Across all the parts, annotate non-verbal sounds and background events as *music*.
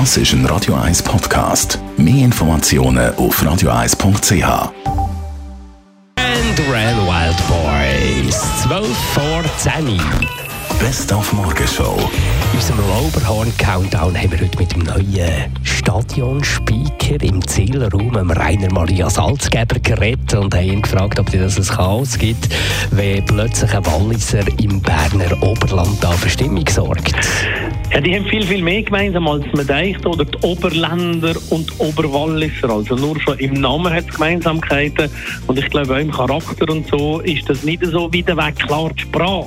Das ist ein Radio 1 Podcast. Mehr Informationen auf radio1.ch. And Ran Wild Boys. 12 vor 10. Best auf Morgenshow. In unserem Lauberhorn Countdown haben wir heute mit dem neuen Stadionspeaker im Zielraum, dem Rainer Maria Salzgeber, geredet und haben ihn gefragt, ob das ein Chaos gibt, wenn plötzlich ein Walliser im Berner Oberland da für Stimmung sorgt. Ja, die haben viel, viel mehr gemeinsam, als man denkt. Oder die Oberländer und Oberwalliser. Also nur schon im Namen hat es Gemeinsamkeiten. Und ich glaube, auch im Charakter und so ist das nicht so weit weg. Klar, die Sprache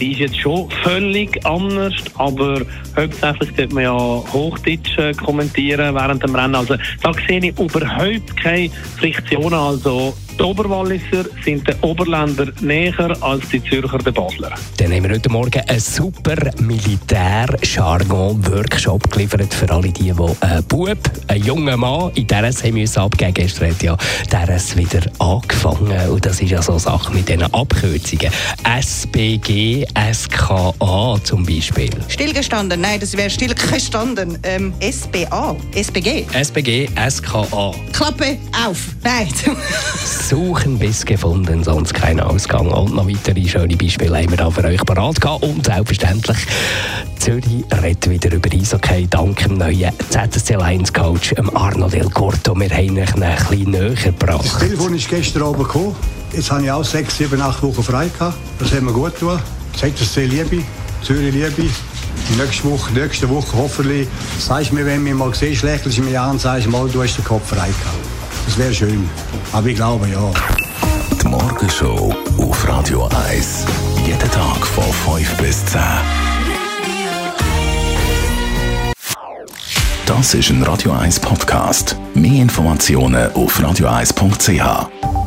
die ist jetzt schon völlig anders, aber hauptsächlich sollte man ja Hochdeutsch äh, kommentieren während dem Rennen. Also da sehe ich überhaupt keine Friktionen. Also die Oberwalliser sind den Oberländer näher als die Zürcher den Basler. Dann haben wir heute Morgen einen super Militär-Jargon-Workshop geliefert für alle die, die einen Bub, einen jungen Mann in DRS haben müssen abgeben. Gestern hat ja DRS wieder angefangen und das ist ja so eine Sache mit diesen Abkürzungen. SBG, SKA zum Beispiel. Stillgestanden, nein, das wäre stillgestanden. *laughs* Ähm, SBA, SBG. SBG, SKA. Klappe auf, nein. *laughs* Suchen bis gefunden, sonst kein Ausgang. Und noch weitere schöne Beispiele haben wir da für euch parat gehabt. Und selbstverständlich, Zürich redet wieder über Eishockey dank dem neuen ZSC Lions Coach Arno Del Corto. Wir haben euch ein bisschen näher gebracht. Das Telefon ist gestern Abend gekommen. Jetzt habe ich auch sechs, sieben, acht Wochen frei gehabt. Das haben wir gut getan. ZSC Liebe, Zürich Liebe. Nächste Woche, nächste Woche hoffentlich sagst du mir, wenn du mich mal siehst, lächelst du mir an und sagst mal, du hast den Kopf frei gehabt. Das wäre schön. Aber ich glaube ja. Die Morgenshow auf Radio 1. Jeden Tag von 5 bis 10. Das ist ein Radio 1 Podcast. Mehr Informationen auf radio1.ch.